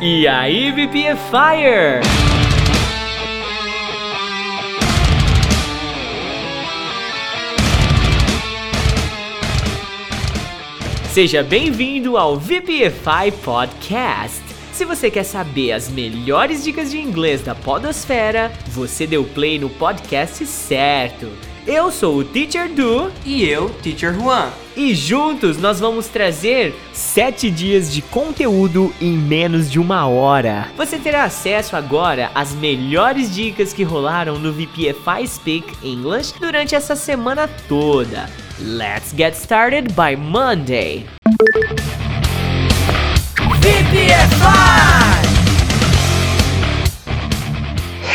E aí, VPFire! Seja bem-vindo ao VPFI Podcast. Se você quer saber as melhores dicas de inglês da Podosfera, você deu play no podcast certo. Eu sou o Teacher Du E eu, Teacher Juan. e juntos nós vamos trazer 7 dias de conteúdo em menos de uma hora. Você terá acesso agora às melhores dicas que rolaram no VPFI Speak English durante essa semana toda. Let's get started by Monday. VPFI!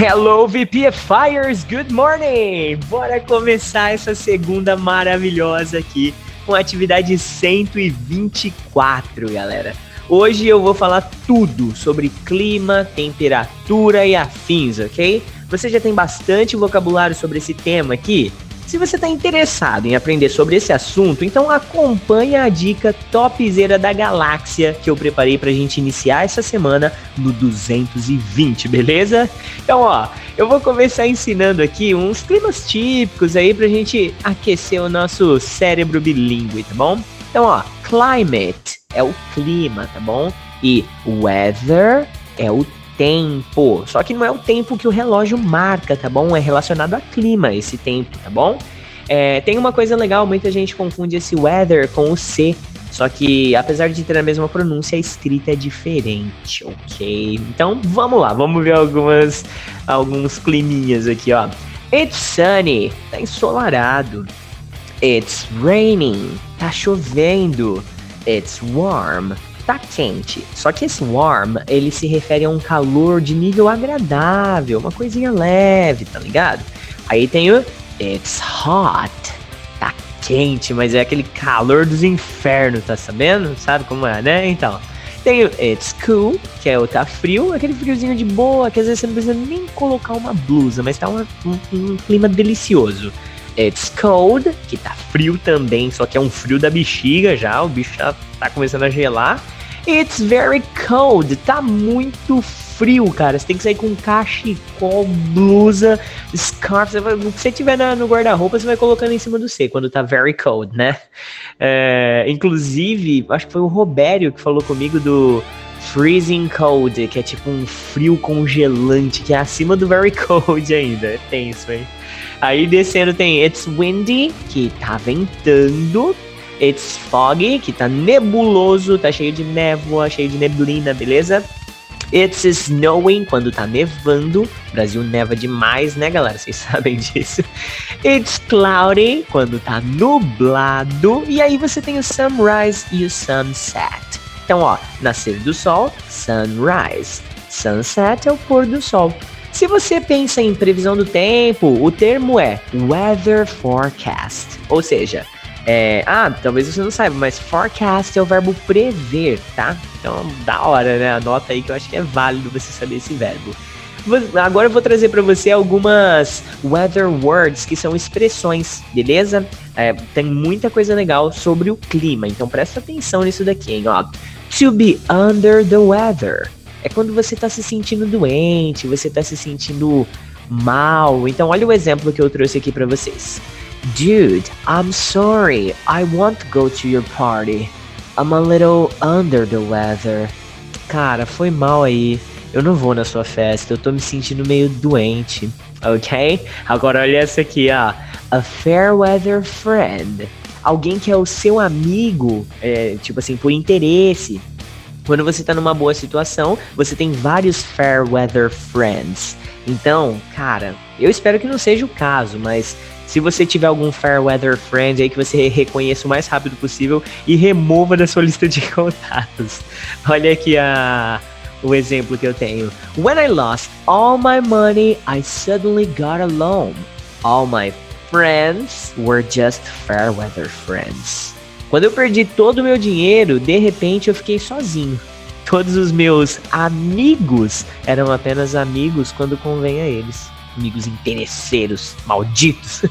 Hello VPFires, good morning! Bora começar essa segunda maravilhosa aqui com a atividade 124, galera. Hoje eu vou falar tudo sobre clima, temperatura e afins, ok? Você já tem bastante vocabulário sobre esse tema aqui? Se você está interessado em aprender sobre esse assunto, então acompanhe a dica topzera da galáxia que eu preparei para a gente iniciar essa semana no 220, beleza? Então, ó, eu vou começar ensinando aqui uns climas típicos aí pra gente aquecer o nosso cérebro bilíngue, tá bom? Então, ó, climate é o clima, tá bom? E weather é o tempo. Só que não é o tempo que o relógio marca, tá bom? É relacionado a clima esse tempo, tá bom? É, tem uma coisa legal, muita gente confunde esse weather com o C. Só que, apesar de ter a mesma pronúncia, a escrita é diferente, ok? Então, vamos lá, vamos ver algumas, alguns climinhas aqui, ó. It's sunny, tá ensolarado. It's raining, tá chovendo. It's warm, tá quente. Só que esse warm, ele se refere a um calor de nível agradável, uma coisinha leve, tá ligado? Aí tem o It's hot, tá quente, mas é aquele calor dos infernos, tá sabendo? Sabe como é, né? Então, tem o It's cool, que é o tá frio, aquele friozinho de boa, que às vezes você não precisa nem colocar uma blusa, mas tá um, um clima delicioso. It's cold, que tá frio também, só que é um frio da bexiga já, o bicho já tá começando a gelar. It's very cold, tá muito frio, cara. Você tem que sair com cachecol, blusa, scarf. O que você tiver na- no guarda-roupa, você vai colocando em cima do C quando tá very cold, né? É, inclusive, acho que foi o Robério que falou comigo do freezing cold, que é tipo um frio congelante, que é acima do very cold ainda. É tenso, hein? Aí descendo tem It's windy, que tá ventando. It's foggy, que tá nebuloso, tá cheio de névoa, cheio de neblina, beleza? It's snowing, quando tá nevando. O Brasil neva demais, né, galera? Vocês sabem disso. It's cloudy, quando tá nublado. E aí você tem o sunrise e o sunset. Então, ó, nascer do sol, sunrise. Sunset é o pôr do sol. Se você pensa em previsão do tempo, o termo é weather forecast. Ou seja, é, ah, talvez você não saiba, mas forecast é o verbo prever, tá? Então, da hora, né? Anota aí que eu acho que é válido você saber esse verbo. Agora eu vou trazer para você algumas weather words, que são expressões, beleza? É, tem muita coisa legal sobre o clima, então presta atenção nisso daqui, hein? Ó, to be under the weather é quando você tá se sentindo doente, você tá se sentindo mal. Então, olha o exemplo que eu trouxe aqui para vocês. Dude, I'm sorry. I want to go to your party. I'm a little under the weather. Cara, foi mal aí. Eu não vou na sua festa. Eu tô me sentindo meio doente. Ok? Agora olha essa aqui, ó. A fair weather friend. Alguém que é o seu amigo, é, tipo assim, por interesse. Quando você tá numa boa situação, você tem vários fair weather friends. Então, cara, eu espero que não seja o caso, mas se você tiver algum fair weather friend aí que você reconheça o mais rápido possível e remova da sua lista de contatos. Olha aqui a o exemplo que eu tenho. When I lost all my money, I suddenly got alone. All my friends were just fair weather friends. Quando eu perdi todo o meu dinheiro, de repente eu fiquei sozinho. Todos os meus amigos eram apenas amigos quando convém a eles. Amigos interesseiros, malditos.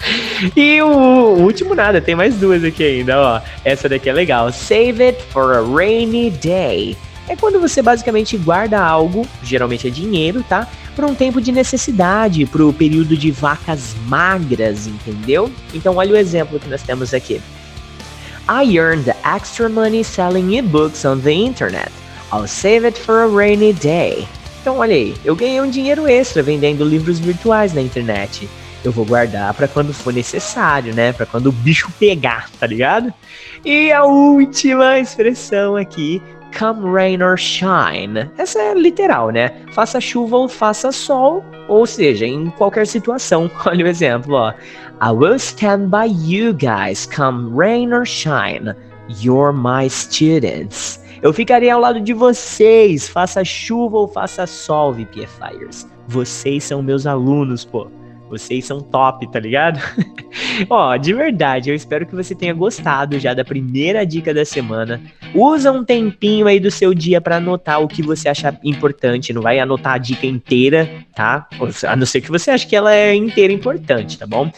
e o, o último nada, tem mais duas aqui ainda, ó. Essa daqui é legal. Save it for a rainy day. é quando você basicamente guarda algo, geralmente é dinheiro, tá? Por um tempo de necessidade, para o período de vacas magras, entendeu? Então olha o exemplo que nós temos aqui. I earned extra money selling e-books on the internet. I'll save it for a rainy day. Então olha aí, eu ganhei um dinheiro extra vendendo livros virtuais na internet eu vou guardar para quando for necessário, né? Para quando o bicho pegar, tá ligado? E a última expressão aqui, come rain or shine. Essa é literal, né? Faça chuva ou faça sol, ou seja, em qualquer situação. Olha o exemplo, ó. I will stand by you guys, come rain or shine. You're my students. Eu ficarei ao lado de vocês, faça chuva ou faça sol, VPFires. Vocês são meus alunos, pô. Vocês são top, tá ligado? Ó, de verdade, eu espero que você tenha gostado já da primeira dica da semana. Usa um tempinho aí do seu dia para anotar o que você acha importante. Não vai anotar a dica inteira, tá? A não ser que você ache que ela é inteira importante, tá bom?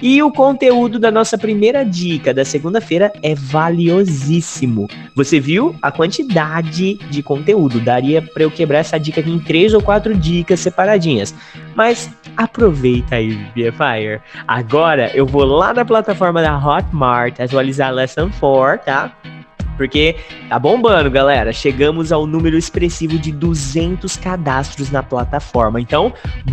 E o conteúdo da nossa primeira dica da segunda-feira é valiosíssimo. Você viu a quantidade de conteúdo? Daria para eu quebrar essa dica aqui em três ou quatro dicas separadinhas. Mas aproveita aí, BFire. Agora eu vou lá na plataforma da Hotmart atualizar a Lesson 4, tá? Porque tá bombando, galera. Chegamos ao número expressivo de 200 cadastros na plataforma. Então,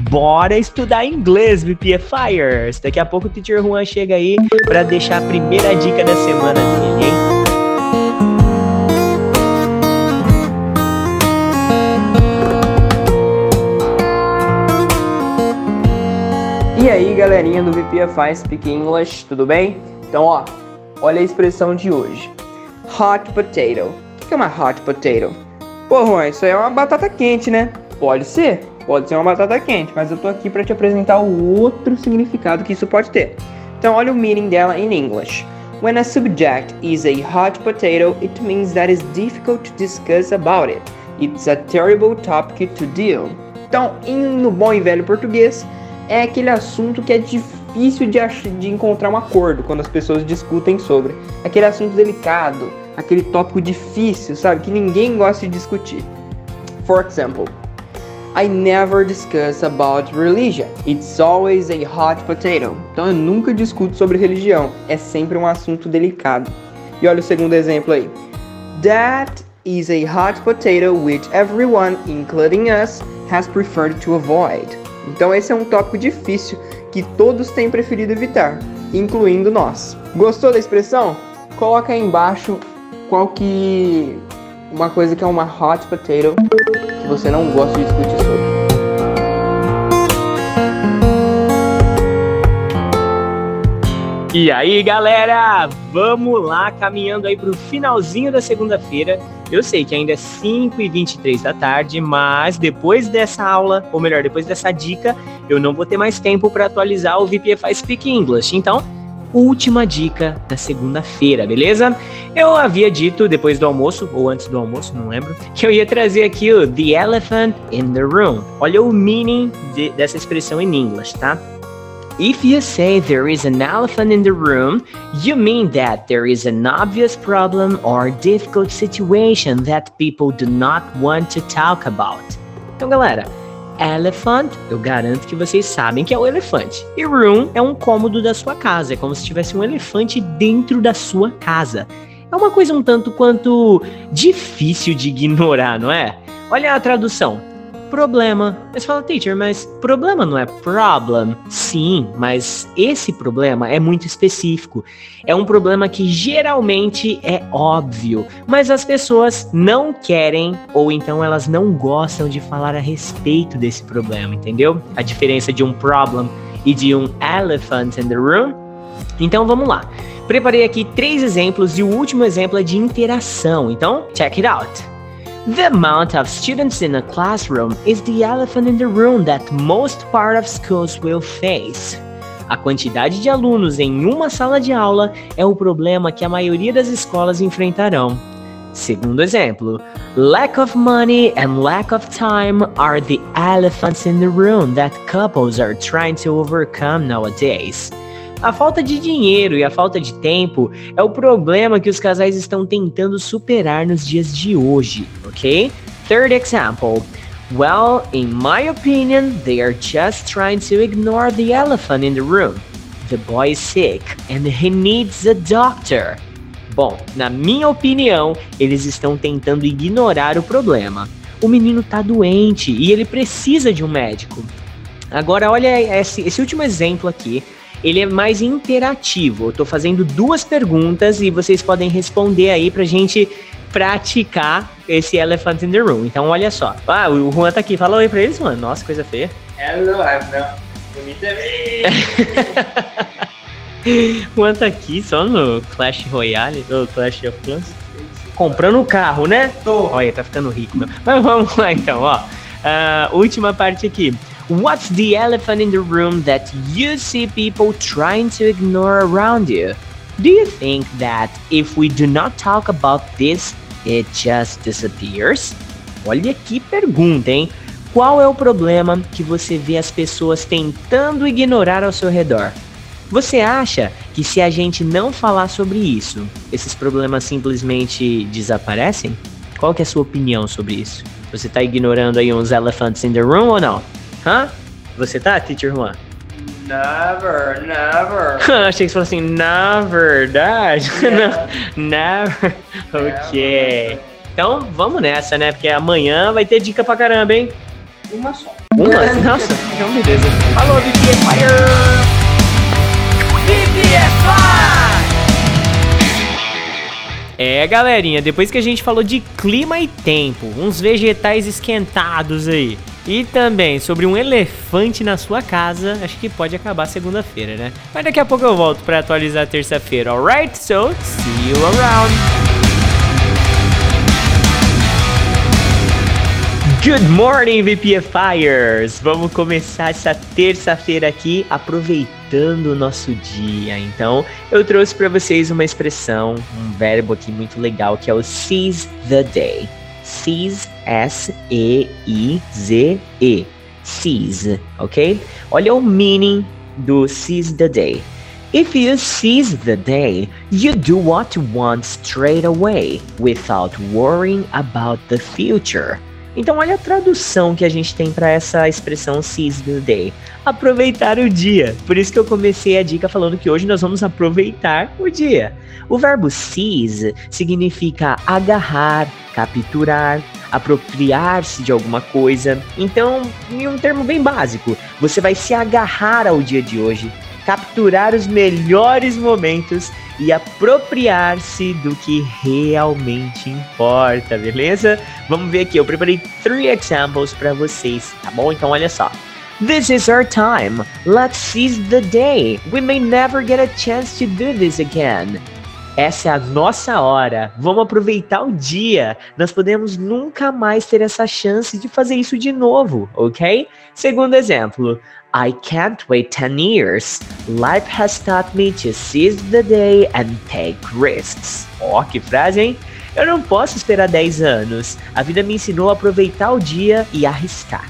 bora estudar inglês, BPFires. Daqui a pouco o Teacher Juan chega aí para deixar a primeira dica da semana dele, hein? E aí, galerinha do VPFI Speak English, tudo bem? Então, ó, olha a expressão de hoje. Hot potato. O que é uma hot potato? Pô, Juan, isso aí é uma batata quente, né? Pode ser, pode ser uma batata quente, mas eu tô aqui para te apresentar o outro significado que isso pode ter. Então, olha o meaning dela em English. When a subject is a hot potato, it means that it's difficult to discuss about it. It's a terrible topic to deal. Então, no bom e velho português, é aquele assunto que é difícil de, de encontrar um acordo quando as pessoas discutem sobre. Aquele assunto delicado, aquele tópico difícil, sabe? Que ninguém gosta de discutir. For example, I never discuss about religion. It's always a hot potato. Então eu nunca discuto sobre religião. É sempre um assunto delicado. E olha o segundo exemplo aí. That is a hot potato which everyone, including us, has preferred to avoid. Então esse é um tópico difícil que todos têm preferido evitar, incluindo nós. Gostou da expressão? Coloca aí embaixo qual que uma coisa que é uma hot potato que você não gosta de discutir sobre. E aí, galera, vamos lá caminhando aí pro finalzinho da segunda-feira. Eu sei que ainda é 5 e 23 da tarde, mas depois dessa aula, ou melhor, depois dessa dica, eu não vou ter mais tempo para atualizar o VPFI Speak English. Então, última dica da segunda-feira, beleza? Eu havia dito depois do almoço, ou antes do almoço, não lembro, que eu ia trazer aqui o The Elephant in the Room. Olha o meaning de, dessa expressão em inglês, tá? If you say there is an elephant in the room, you mean that there is an obvious problem or difficult situation that people do not want to talk about. Então, galera, elephant, eu garanto que vocês sabem que é o elefante. E room é um cômodo da sua casa, é como se tivesse um elefante dentro da sua casa. É uma coisa um tanto quanto difícil de ignorar, não é? Olha a tradução problema. Você fala, teacher, mas problema não é problem? Sim, mas esse problema é muito específico. É um problema que geralmente é óbvio, mas as pessoas não querem ou então elas não gostam de falar a respeito desse problema, entendeu? A diferença de um problem e de um elephant in the room. Então vamos lá. Preparei aqui três exemplos e o último exemplo é de interação. Então, check it out. The amount of students in a classroom is the elephant in the room that most part of schools will face. A quantidade de alunos em uma sala de aula é o problema que a maioria das escolas enfrentarão. Segundo exemplo, lack of money and lack of time are the elephants in the room that couples are trying to overcome nowadays. A falta de dinheiro e a falta de tempo é o problema que os casais estão tentando superar nos dias de hoje, ok? Third example. Well, in my opinion, they are just trying to ignore the elephant in the room. The boy is sick and he needs a doctor. Bom, na minha opinião, eles estão tentando ignorar o problema. O menino tá doente e ele precisa de um médico. Agora, olha esse, esse último exemplo aqui. Ele é mais interativo. Eu tô fazendo duas perguntas e vocês podem responder aí pra gente praticar esse Elephant in the Room. Então, olha só. Ah, o Juan tá aqui. Fala oi pra eles, mano. Nossa, coisa feia. Hello, I'm Bonita Juan tá aqui só no Clash Royale, ou Clash of Clans. Comprando o carro, né? Tô. Olha, tá ficando rico, meu. Mas vamos lá então, ó. Uh, última parte aqui. What's the elephant in the room that you see people trying to ignore around you? Do you think that if we do not talk about this, it just disappears? Olha que pergunta, hein? Qual é o problema que você vê as pessoas tentando ignorar ao seu redor? Você acha que se a gente não falar sobre isso, esses problemas simplesmente desaparecem? Qual que é a sua opinião sobre isso? Você tá ignorando aí uns elephants in the room ou não? Hã? Você tá, Teacher Juan? Never, never. Achei que você falou assim, na verdade. Yeah. never. Ok. Então, vamos nessa, né? Porque amanhã vai ter dica pra caramba, hein? Uma só. Uma? Nossa, então beleza. Falou, BTS Fire! É, galerinha, depois que a gente falou de clima e tempo, uns vegetais esquentados aí, e também sobre um elefante na sua casa, acho que pode acabar segunda-feira, né? Mas daqui a pouco eu volto para atualizar terça-feira, alright? So, see you around! Good morning, VPFires! Vamos começar essa terça-feira aqui aproveitando o nosso dia. Então, eu trouxe para vocês uma expressão, um verbo aqui muito legal que é o seize the day. Seize, S-E-I-Z-E. Seize, ok? Olha o meaning do seize the day. If you seize the day, you do what you want straight away, without worrying about the future. Então, olha a tradução que a gente tem para essa expressão seize the day: aproveitar o dia. Por isso que eu comecei a dica falando que hoje nós vamos aproveitar o dia. O verbo seize significa agarrar, capturar, apropriar-se de alguma coisa. Então, em um termo bem básico, você vai se agarrar ao dia de hoje, capturar os melhores momentos e apropriar-se do que realmente importa, beleza? Vamos ver aqui, eu preparei three examples para vocês, tá bom? Então olha só. This is our time. Let's seize the day. We may never get a chance to do this again. Essa é a nossa hora. Vamos aproveitar o dia. Nós podemos nunca mais ter essa chance de fazer isso de novo, ok? Segundo exemplo. I can't wait 10 years. Life has taught me to seize the day and take risks. Ó, oh, que frase, hein? Eu não posso esperar 10 anos. A vida me ensinou a aproveitar o dia e arriscar.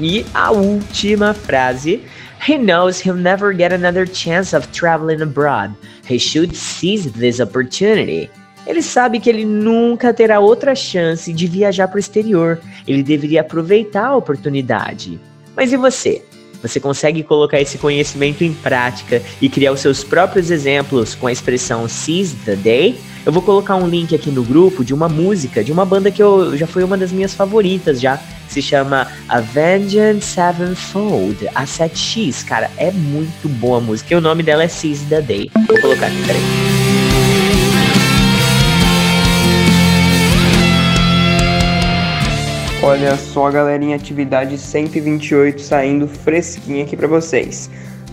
E a última frase. He knows he'll never get another chance of traveling abroad. He should seize this opportunity. Ele sabe que ele nunca terá outra chance de viajar para o exterior. Ele deveria aproveitar a oportunidade. Mas e você? Você consegue colocar esse conhecimento em prática e criar os seus próprios exemplos com a expressão seize the day? Eu vou colocar um link aqui no grupo de uma música, de uma banda que eu, já foi uma das minhas favoritas já, se chama Avenged Sevenfold, a 7X, cara, é muito boa a música, e o nome dela é Seize the Day. Vou colocar aqui, peraí. Olha só, galerinha, atividade 128 saindo fresquinha aqui para vocês.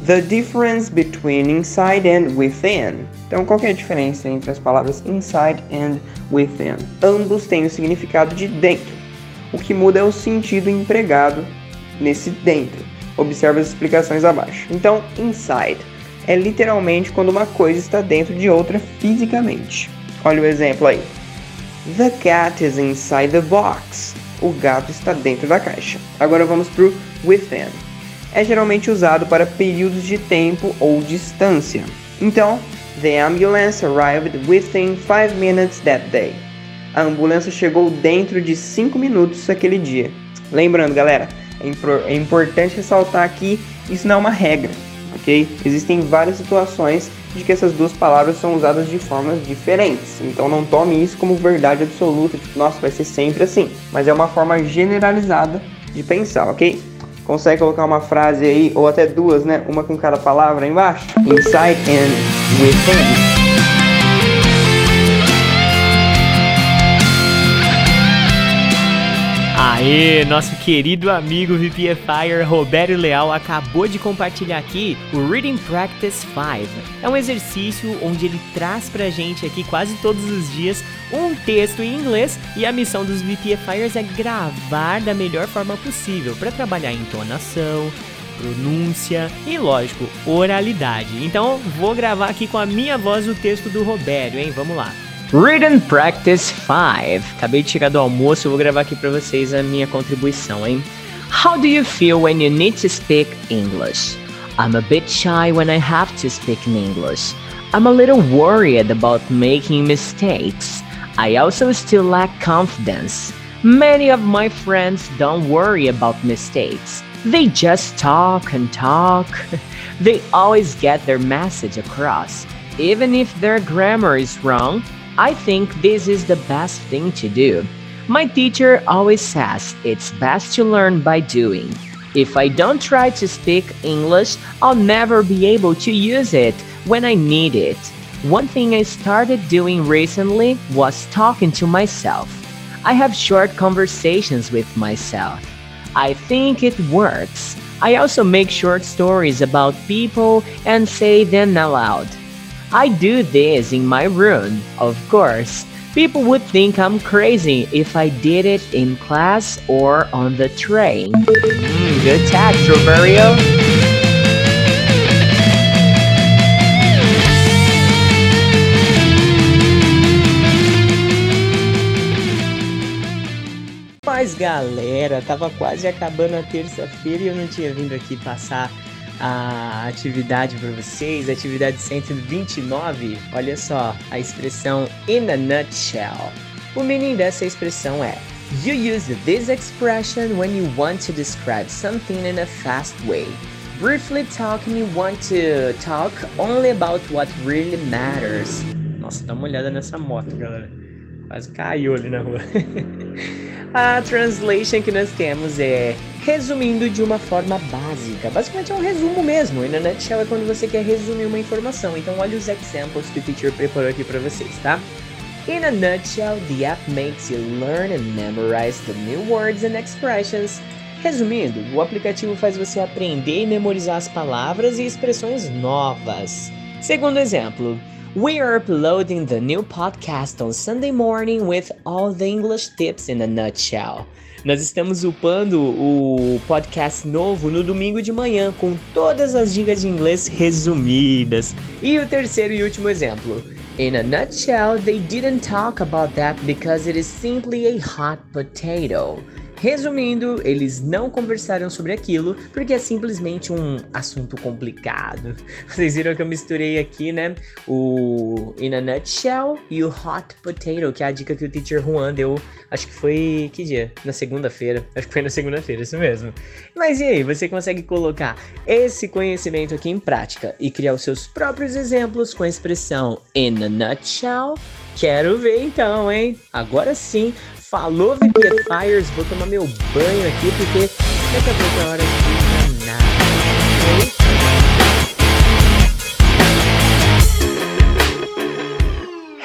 The difference between inside and within. Então, qual é a diferença entre as palavras inside and within? Ambos têm o significado de dentro. O que muda é o sentido empregado nesse dentro. Observe as explicações abaixo. Então, inside é literalmente quando uma coisa está dentro de outra fisicamente. Olha o exemplo aí. The cat is inside the box. O gato está dentro da caixa. Agora vamos para o within é geralmente usado para períodos de tempo ou distância. Então, the ambulance arrived within 5 minutes that day. A ambulância chegou dentro de 5 minutos aquele dia. Lembrando, galera, é, é importante ressaltar aqui, isso não é uma regra, ok? Existem várias situações de que essas duas palavras são usadas de formas diferentes. Então não tome isso como verdade absoluta, tipo, nossa, vai ser sempre assim. Mas é uma forma generalizada de pensar, ok? Consegue colocar uma frase aí, ou até duas, né? Uma com cada palavra embaixo? Inside and within. Aê, nosso querido amigo VPFire Roberto Leal acabou de compartilhar aqui o Reading Practice 5. É um exercício onde ele traz pra gente aqui quase todos os dias um texto em inglês e a missão dos VPFires é gravar da melhor forma possível para trabalhar entonação, pronúncia e, lógico, oralidade. Então, vou gravar aqui com a minha voz o texto do Roberto, hein? Vamos lá. Written Practice 5. Acabei de chegar do almoço, vou gravar aqui para vocês a minha contribuição, hein? How do you feel when you need to speak English? I'm a bit shy when I have to speak in English. I'm a little worried about making mistakes. I also still lack confidence. Many of my friends don't worry about mistakes. They just talk and talk. they always get their message across. Even if their grammar is wrong, I think this is the best thing to do. My teacher always says it's best to learn by doing. If I don't try to speak English, I'll never be able to use it when I need it. One thing I started doing recently was talking to myself. I have short conversations with myself. I think it works. I also make short stories about people and say them aloud. I do this in my room, of course. People would think I'm crazy if I did it in class or on the train. Mm, good tag, Roverio. Mas galera, tava quase acabando a terça-feira e eu não tinha vindo aqui passar a atividade para vocês, atividade 129. Olha só, a expressão in a nutshell. O meaning dessa expressão é You use this expression when you want to describe something in a fast way. Briefly talking, you want to talk only about what really matters. Nossa, dá uma olhada nessa moto, galera. Quase caiu ali na rua. a translation que nós temos é resumindo de uma forma básica. Basicamente é um resumo mesmo. E na nutshell é quando você quer resumir uma informação. Então olha os examples que o teacher preparou aqui para vocês, tá? In a nutshell, the app makes you learn and memorize the new words and expressions. Resumindo, o aplicativo faz você aprender e memorizar as palavras e expressões novas. Segundo exemplo, We are uploading the new podcast on Sunday morning with all the English tips in a nutshell. Nós estamos upando o podcast novo no domingo de manhã com todas as dicas de inglês resumidas. E o terceiro e último exemplo. In a nutshell, they didn't talk about that because it is simply a hot potato. Resumindo, eles não conversaram sobre aquilo porque é simplesmente um assunto complicado. Vocês viram que eu misturei aqui, né? O In a Nutshell e o Hot Potato, que é a dica que o teacher Juan deu. Acho que foi. Que dia? Na segunda-feira. Acho que foi na segunda-feira, isso mesmo. Mas e aí, você consegue colocar esse conhecimento aqui em prática e criar os seus próprios exemplos com a expressão In a Nutshell? Quero ver então, hein? Agora sim, Falou, Fires, vou tomar meu banho aqui porque daqui a hora de nada.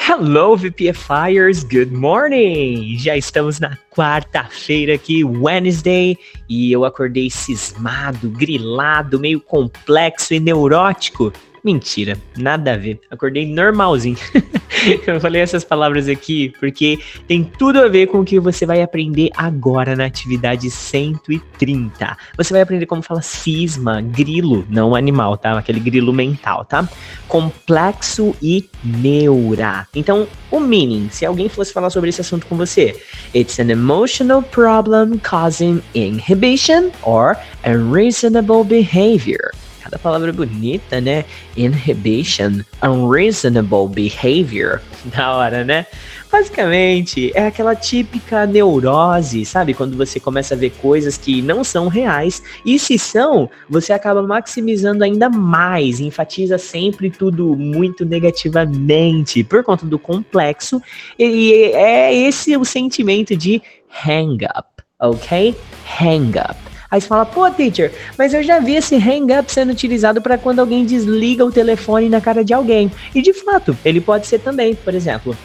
Hello, VPFires, good morning! Já estamos na quarta-feira aqui, Wednesday, e eu acordei cismado, grilado, meio complexo e neurótico. Mentira, nada a ver. Acordei normalzinho. eu falei essas palavras aqui porque tem tudo a ver com o que você vai aprender agora na atividade 130. Você vai aprender como fala cisma, grilo, não animal, tá? Aquele grilo mental, tá? Complexo e neura. Então, o meaning, se alguém fosse falar sobre esse assunto com você, it's an emotional problem causing inhibition or unreasonable behavior. Cada palavra bonita, né? Inhibition, unreasonable behavior. Da hora, né? Basicamente, é aquela típica neurose, sabe? Quando você começa a ver coisas que não são reais, e se são, você acaba maximizando ainda mais, enfatiza sempre tudo muito negativamente, por conta do complexo, e é esse o sentimento de hang up, ok? Hang up. Aí você fala, pô, teacher, mas eu já vi esse hang up sendo utilizado para quando alguém desliga o telefone na cara de alguém. E de fato, ele pode ser também, por exemplo.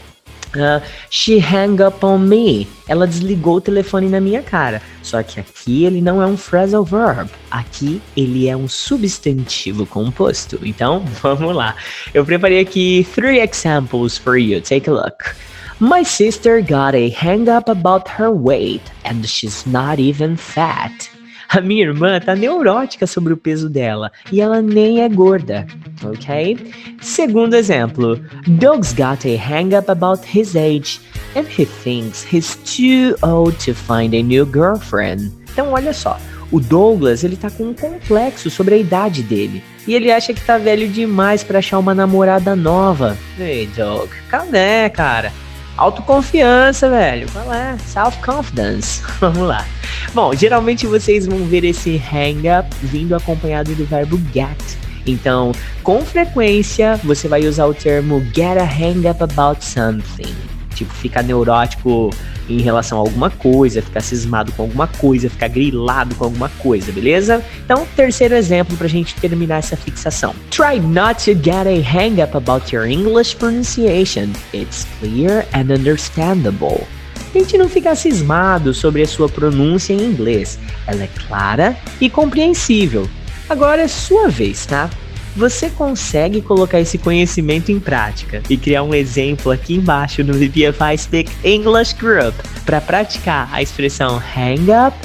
Uh, she hang up on me. Ela desligou o telefone na minha cara. Só que aqui ele não é um phrasal verb. Aqui ele é um substantivo composto. Então, vamos lá. Eu preparei aqui three examples for you. Take a look. My sister got a hang up about her weight and she's not even fat. A minha irmã tá neurótica sobre o peso dela e ela nem é gorda, ok? Segundo exemplo, Doug's got a hang up about his age and he thinks he's too old to find a new girlfriend. Então olha só, o Douglas ele tá com um complexo sobre a idade dele e ele acha que tá velho demais para achar uma namorada nova. Ei, Doug, cadê, cara? Autoconfiança, velho. Qual é? Self-confidence. Vamos lá. Bom, geralmente vocês vão ver esse hang up vindo acompanhado do verbo get. Então, com frequência, você vai usar o termo get a hang up about something. Tipo, ficar neurótico em relação a alguma coisa, ficar cismado com alguma coisa, ficar grilado com alguma coisa, beleza? Então, terceiro exemplo pra gente terminar essa fixação. Try not to get a hang up about your English pronunciation. It's clear and understandable. Tente não ficar cismado sobre a sua pronúncia em inglês. Ela é clara e compreensível. Agora é sua vez, tá? Você consegue colocar esse conhecimento em prática e criar um exemplo aqui embaixo no VPFI Speak English Group para praticar a expressão hang up?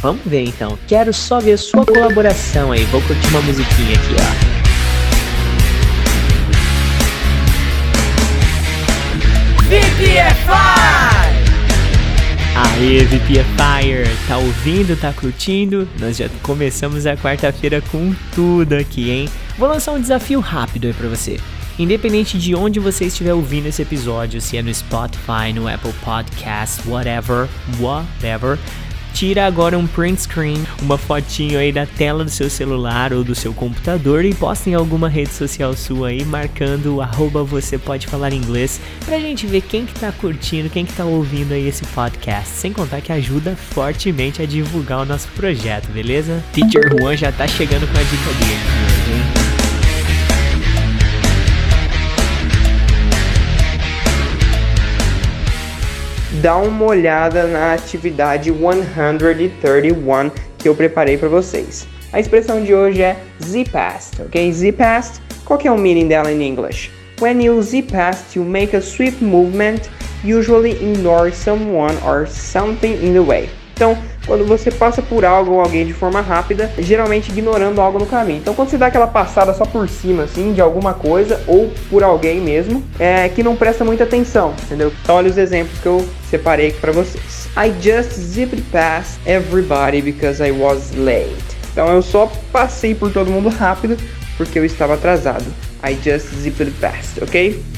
Vamos ver então. Quero só ver sua colaboração aí. Vou curtir uma musiquinha aqui, ó. VPFI! Aê, VPFire! Tá ouvindo, tá curtindo? Nós já começamos a quarta-feira com tudo aqui, hein? Vou lançar um desafio rápido aí pra você. Independente de onde você estiver ouvindo esse episódio, se é no Spotify, no Apple Podcast, whatever, whatever, tira agora um print screen, uma fotinho aí da tela do seu celular ou do seu computador e posta em alguma rede social sua aí, marcando arroba você pode falar inglês, pra gente ver quem que tá curtindo, quem que tá ouvindo aí esse podcast. Sem contar que ajuda fortemente a divulgar o nosso projeto, beleza? Teacher Juan já tá chegando com a dica dele? Dá uma olhada na atividade 131 que eu preparei para vocês. A expressão de hoje é Z-past, ok? Z-past, qual que é o meaning dela em inglês? When you Z-past, you make a swift movement, usually ignore someone or something in the way. Então, quando você passa por algo ou alguém de forma rápida, geralmente ignorando algo no caminho. Então, quando você dá aquela passada só por cima, assim, de alguma coisa ou por alguém mesmo, é que não presta muita atenção, entendeu? Então, olha os exemplos que eu separei aqui para vocês. I just zipped past everybody because I was late. Então, eu só passei por todo mundo rápido porque eu estava atrasado. I just zipped past, ok?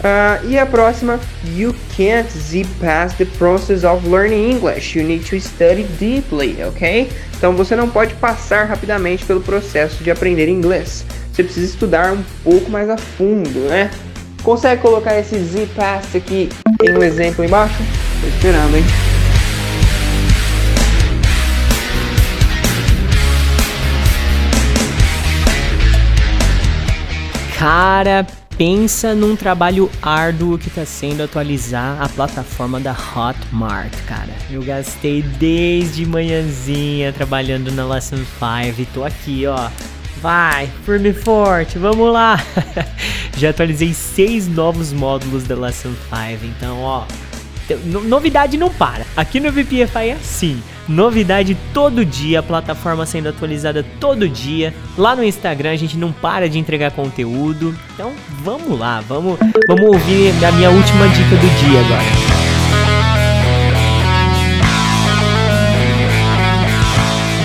Uh, e a próxima, you can't zip past the process of learning English. You need to study deeply, ok? Então você não pode passar rapidamente pelo processo de aprender inglês. Você precisa estudar um pouco mais a fundo, né? Consegue colocar esse zip past aqui em um exemplo embaixo? Tô esperando, hein? Cara, Pensa num trabalho árduo que está sendo atualizar a plataforma da Hotmart, cara. Eu gastei desde manhãzinha trabalhando na Lesson 5 e tô aqui, ó, Vai, firme e forte, vamos lá. Já atualizei seis novos módulos da Lesson 5, então ó, novidade não para. Aqui no VPFI é assim. Novidade todo dia, plataforma sendo atualizada todo dia. Lá no Instagram a gente não para de entregar conteúdo. Então vamos lá, vamos, vamos ouvir a minha última dica do dia agora.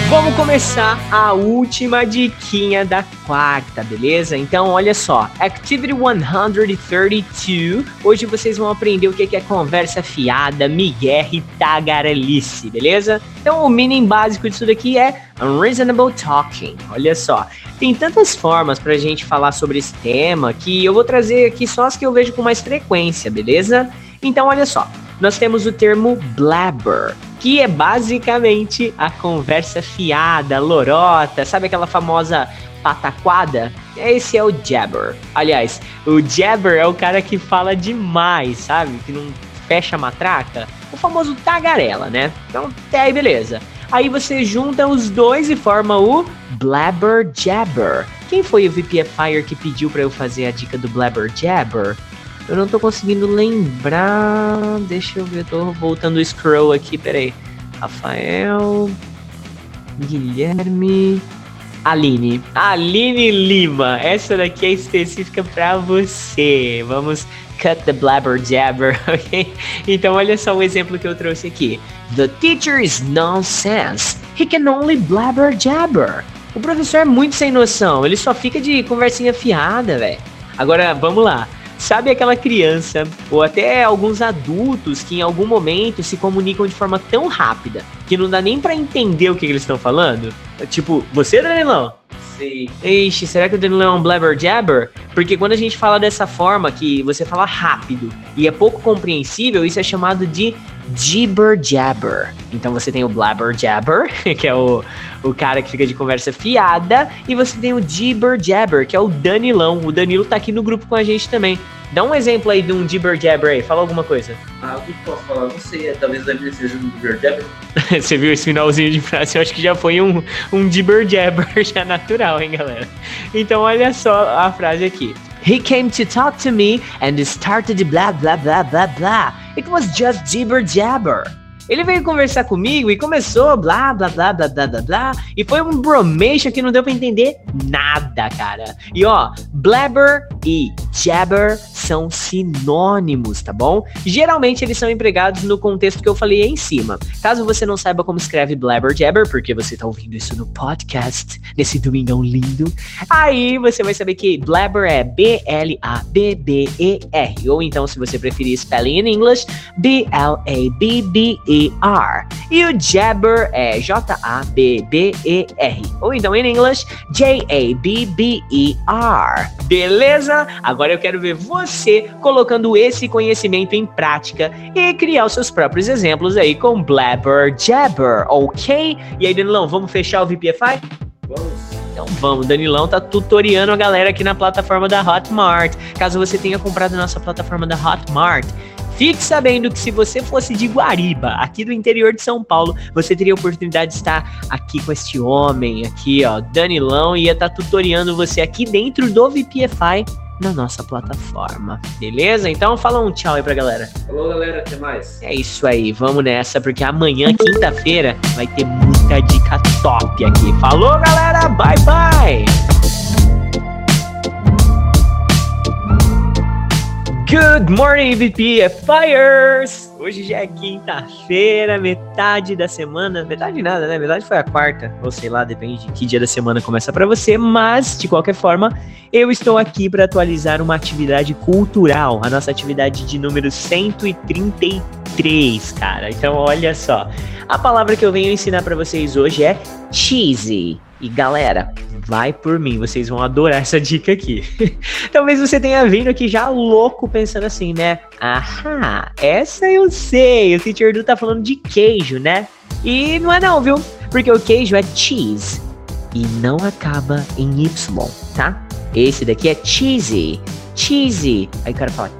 Vamos começar a última diquinha da quarta, beleza? Então, olha só, Activity 132. Hoje vocês vão aprender o que é conversa fiada, migué e tagarelice, beleza? Então, o meaning básico disso daqui é unreasonable talking. Olha só, tem tantas formas pra gente falar sobre esse tema que eu vou trazer aqui só as que eu vejo com mais frequência, beleza? Então, olha só, nós temos o termo blabber que é basicamente a conversa fiada, lorota, sabe aquela famosa pataquada? Esse é o jabber. Aliás, o jabber é o cara que fala demais, sabe? Que não fecha a matraca. O famoso tagarela, né? Então, até aí beleza. Aí você junta os dois e forma o Blabber Jabber. Quem foi o VPFire que pediu para eu fazer a dica do Blabber Jabber? Eu não tô conseguindo lembrar. Deixa eu ver, tô voltando o scroll aqui, peraí. Rafael. Guilherme. Aline. Aline Lima. Essa daqui é específica para você. Vamos cut the blabber jabber, ok? Então olha só o exemplo que eu trouxe aqui. The teacher is nonsense. He can only blabber jabber. O professor é muito sem noção. Ele só fica de conversinha fiada, velho. Agora, vamos lá. Sabe aquela criança ou até alguns adultos que em algum momento se comunicam de forma tão rápida que não dá nem para entender o que, que eles estão falando? Tipo, você, Danilão? Sim. Ixi, será que o Danilão é um blabber jabber? Porque quando a gente fala dessa forma, que você fala rápido e é pouco compreensível, isso é chamado de jibber jabber. Então você tem o blabber jabber, que é o, o cara que fica de conversa fiada, e você tem o jibber jabber, que é o Danilão. O Danilo tá aqui no grupo com a gente também. Dá um exemplo aí de um jibber jabber aí, fala alguma coisa. Ah, o que posso falar? Não sei, talvez o Danilo seja um jibber jabber. você viu esse finalzinho de frase? Eu acho que já foi um, um jibber jabber já natural, hein, galera? Então olha só a frase aqui. He came to talk to me and started blah blah blah blah blah. It was just jibber jabber. Ele veio conversar comigo e começou blá blá blá blá blá blá blá e foi um bromation que não deu para entender nada, cara. E ó, blabber e jabber são sinônimos, tá bom? Geralmente eles são empregados no contexto que eu falei aí em cima. Caso você não saiba como escreve blabber jabber, porque você tá ouvindo isso no podcast, nesse domingão lindo, aí você vai saber que blabber é B L A B B E R, ou então se você preferir spelling in English, B L A B B E R. E o Jabber é J-A-B-B-E-R. Ou então em inglês, J-A-B-B-E-R. Beleza? Agora eu quero ver você colocando esse conhecimento em prática e criar os seus próprios exemplos aí com Blabber Jabber, ok? E aí, Danilão, vamos fechar o VPFI? Vamos. Então vamos, Danilão tá tutoriando a galera aqui na plataforma da Hotmart. Caso você tenha comprado nossa plataforma da Hotmart, Fique sabendo que se você fosse de Guariba, aqui do interior de São Paulo, você teria a oportunidade de estar aqui com este homem aqui, ó, Danilão, e ia estar tá tutoriando você aqui dentro do VPFI na nossa plataforma. Beleza? Então fala um tchau aí pra galera. Falou, galera, até mais. É isso aí, vamos nessa, porque amanhã, quinta-feira, vai ter muita dica top aqui. Falou, galera, bye bye! Good morning, VP Fires! Hoje já é quinta-feira, metade da semana. Metade nada, né? Metade foi a quarta, ou sei lá, depende de que dia da semana começa para você. Mas, de qualquer forma, eu estou aqui para atualizar uma atividade cultural, a nossa atividade de número 133, cara. Então, olha só. A palavra que eu venho ensinar para vocês hoje é cheesy. E galera, vai por mim, vocês vão adorar essa dica aqui. Talvez você tenha vindo aqui já louco pensando assim, né? Ahá, essa eu sei, o Teacher Du tá falando de queijo, né? E não é não, viu? Porque o queijo é cheese e não acaba em Y, tá? Esse daqui é cheesy, cheesy. Aí o cara fala,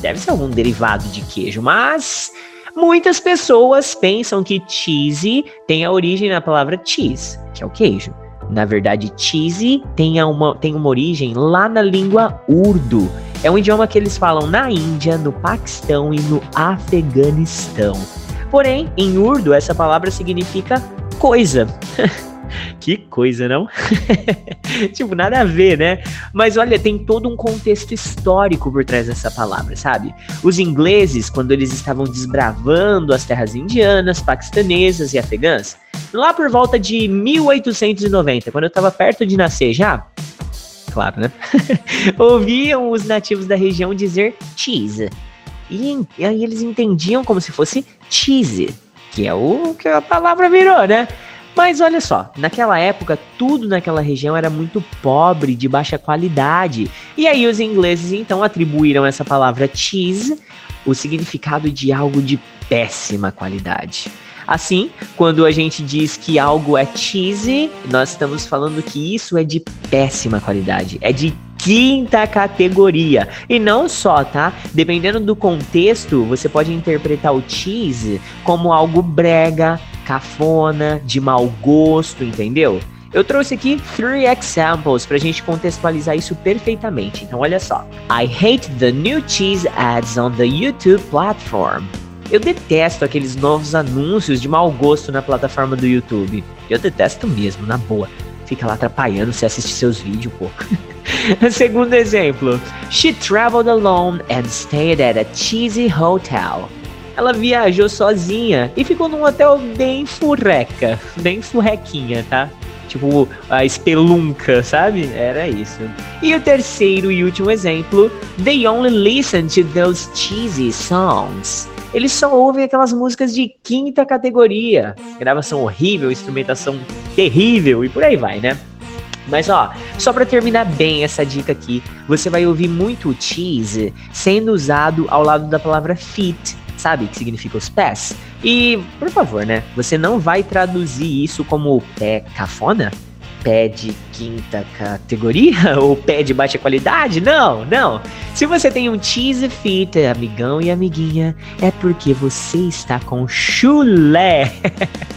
deve ser algum derivado de queijo, mas muitas pessoas pensam que cheesy tem a origem na palavra cheese, que é o queijo. Na verdade, cheesy tem uma, tem uma origem lá na língua urdu. É um idioma que eles falam na Índia, no Paquistão e no Afeganistão. Porém, em urdu, essa palavra significa coisa. que coisa, não? tipo, nada a ver, né? Mas olha, tem todo um contexto histórico por trás dessa palavra, sabe? Os ingleses, quando eles estavam desbravando as terras indianas, paquistanesas e afegãs, lá por volta de 1890, quando eu tava perto de nascer já, claro, né? Ouviam os nativos da região dizer cheese. E, e aí eles entendiam como se fosse cheese, que é o que a palavra virou, né? Mas olha só, naquela época tudo naquela região era muito pobre, de baixa qualidade. E aí os ingleses então atribuíram essa palavra cheese o significado de algo de péssima qualidade. Assim, quando a gente diz que algo é cheesy, nós estamos falando que isso é de péssima qualidade, é de quinta categoria. E não só, tá? Dependendo do contexto, você pode interpretar o cheese como algo brega, cafona, de mau gosto, entendeu? Eu trouxe aqui three examples pra gente contextualizar isso perfeitamente. Então olha só. I hate the new cheese ads on the YouTube platform. Eu detesto aqueles novos anúncios de mau gosto na plataforma do YouTube. Eu detesto mesmo, na boa. Fica lá atrapalhando você assistir seus vídeos, pô. Segundo exemplo. She traveled alone and stayed at a cheesy hotel. Ela viajou sozinha e ficou num hotel bem furreca, bem furrequinha, tá? Tipo a espelunca, sabe? Era isso. E o terceiro e último exemplo, they only listen to those cheesy songs. Eles só ouvem aquelas músicas de quinta categoria. Gravação horrível, instrumentação terrível e por aí vai, né? Mas ó, só para terminar bem essa dica aqui, você vai ouvir muito cheese sendo usado ao lado da palavra feet, sabe? Que significa os pés. E, por favor, né? Você não vai traduzir isso como pé cafona? Pé de quinta categoria? Ou pé de baixa qualidade? Não, não. Se você tem um cheese fit, amigão e amiguinha, é porque você está com chulé.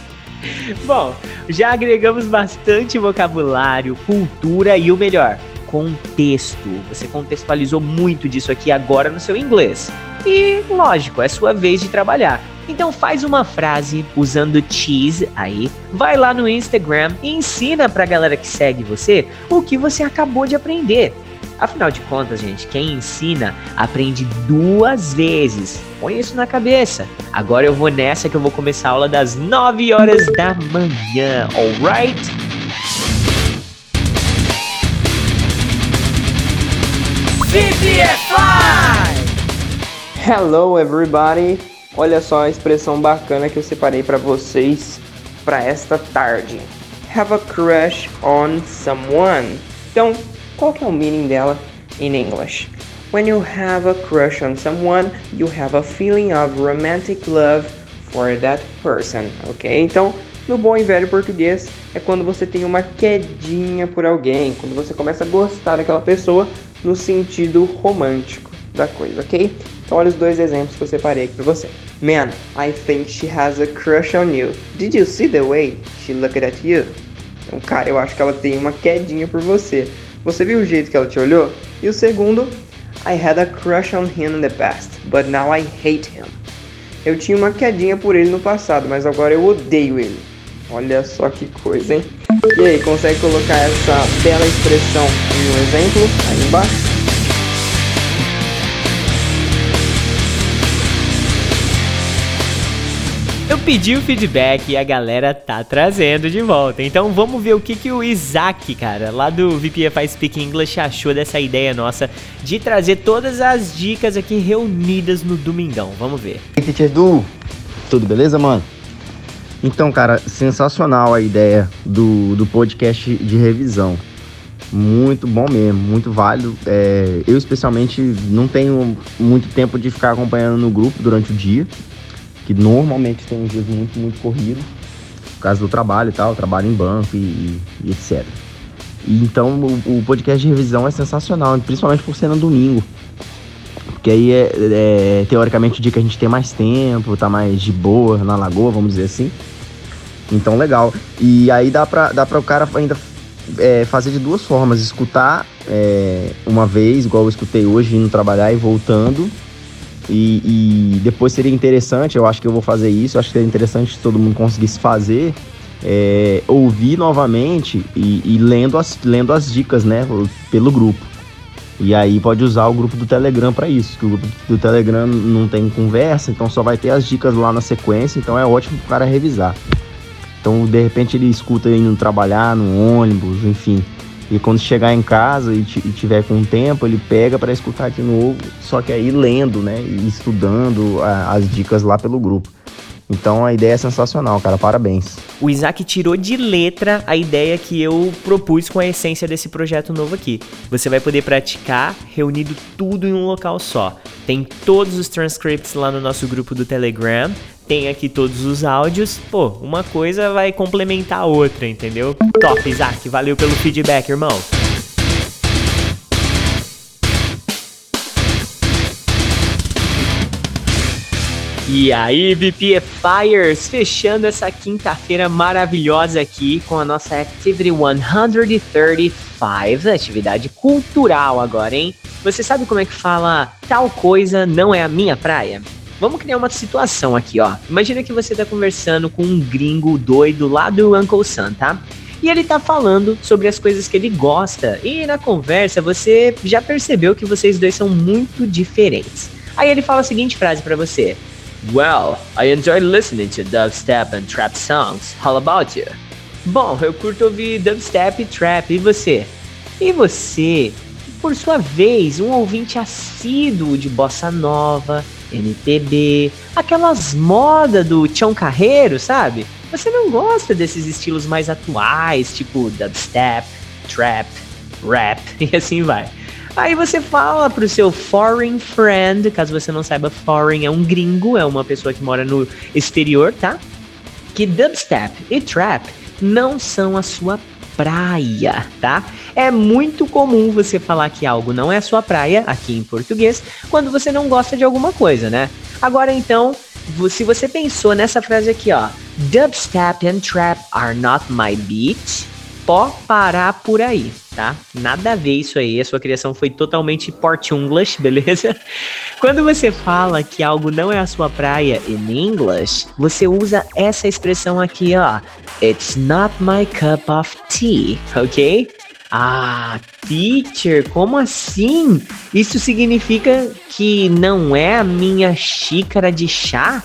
Bom, já agregamos bastante vocabulário, cultura e o melhor, contexto. Você contextualizou muito disso aqui agora no seu inglês. E, lógico, é sua vez de trabalhar. Então faz uma frase usando cheese aí, vai lá no Instagram e ensina pra galera que segue você o que você acabou de aprender. Afinal de contas, gente, quem ensina aprende duas vezes. Põe isso na cabeça. Agora eu vou nessa que eu vou começar a aula das 9 horas da manhã, alright? Hello everybody! Olha só a expressão bacana que eu separei para vocês para esta tarde. Have a crush on someone. Então, qual que é o meaning dela in English? When you have a crush on someone, you have a feeling of romantic love for that person, ok? Então, no bom e velho português, é quando você tem uma quedinha por alguém, quando você começa a gostar daquela pessoa no sentido romântico da coisa, ok? Então olha os dois exemplos que eu separei aqui pra você. Man, I think she has a crush on you. Did you see the way she looked at you? Então, cara, eu acho que ela tem uma quedinha por você. Você viu o jeito que ela te olhou? E o segundo, I had a crush on him in the past, but now I hate him. Eu tinha uma quedinha por ele no passado, mas agora eu odeio ele. Olha só que coisa, hein? E aí, consegue colocar essa bela expressão em um exemplo aí embaixo? Eu pedi o feedback e a galera tá trazendo de volta. Então vamos ver o que, que o Isaac, cara, lá do VPFI Speak English, achou dessa ideia nossa de trazer todas as dicas aqui reunidas no Domingão. Vamos ver. E aí, Teacher Du, tudo beleza, mano? Então, cara, sensacional a ideia do, do podcast de revisão. Muito bom mesmo, muito válido. É, eu, especialmente, não tenho muito tempo de ficar acompanhando no grupo durante o dia que normalmente tem uns dias muito, muito corridos, por causa do trabalho e tal, trabalho em banco e, e etc. E então o, o, podcast de revisão é sensacional, principalmente por ser no domingo. Porque aí é, é, teoricamente o dia que a gente tem mais tempo, tá mais de boa na lagoa, vamos dizer assim. Então legal. E aí dá pra, dá pra o cara ainda é, fazer de duas formas: escutar é, uma vez, igual eu escutei hoje, indo trabalhar e voltando. E, e, depois seria interessante, eu acho que eu vou fazer isso, acho que seria interessante se todo mundo conseguisse fazer, é, ouvir novamente e, e, lendo, as, lendo as dicas, né, pelo grupo. E aí pode usar o grupo do Telegram para isso, que o grupo do Telegram não tem conversa, então só vai ter as dicas lá na sequência, então é ótimo pro cara revisar. Então, de repente ele escuta indo trabalhar no ônibus, enfim. E quando chegar em casa e, e tiver com tempo, ele pega para escutar de novo, só que aí lendo, né, e estudando a, as dicas lá pelo grupo. Então a ideia é sensacional, cara. Parabéns. O Isaac tirou de letra a ideia que eu propus com a essência desse projeto novo aqui. Você vai poder praticar reunido tudo em um local só. Tem todos os transcripts lá no nosso grupo do Telegram. Tem aqui todos os áudios. Pô, uma coisa vai complementar a outra, entendeu? Top, Isaac. Valeu pelo feedback, irmão. E aí, VPFires, fechando essa quinta-feira maravilhosa aqui com a nossa Activity 135, atividade cultural agora, hein? Você sabe como é que fala tal coisa não é a minha praia? Vamos criar uma situação aqui, ó. Imagina que você tá conversando com um gringo doido lá do Uncle Sam, tá? E ele tá falando sobre as coisas que ele gosta. E na conversa você já percebeu que vocês dois são muito diferentes. Aí ele fala a seguinte frase para você: Well, I enjoy listening to dubstep and trap songs. How about you? Bom, eu curto ouvir dubstep e trap. E você? E você, por sua vez, um ouvinte assíduo de bossa nova, MPB, aquelas modas do Tião Carreiro, sabe? Você não gosta desses estilos mais atuais, tipo dubstep, trap, rap e assim vai. Aí você fala pro seu foreign friend, caso você não saiba, foreign é um gringo, é uma pessoa que mora no exterior, tá? Que dubstep e trap não são a sua praia, tá? É muito comum você falar que algo não é sua praia, aqui em português, quando você não gosta de alguma coisa, né? Agora então, se você pensou nessa frase aqui, ó, dubstep and trap are not my beat, pode parar por aí, tá? Nada a ver isso aí, a sua criação foi totalmente port English, beleza? Quando você fala que algo não é a sua praia em inglês, você usa essa expressão aqui, ó. It's not my cup of tea, ok? Ah, teacher, como assim? Isso significa que não é a minha xícara de chá?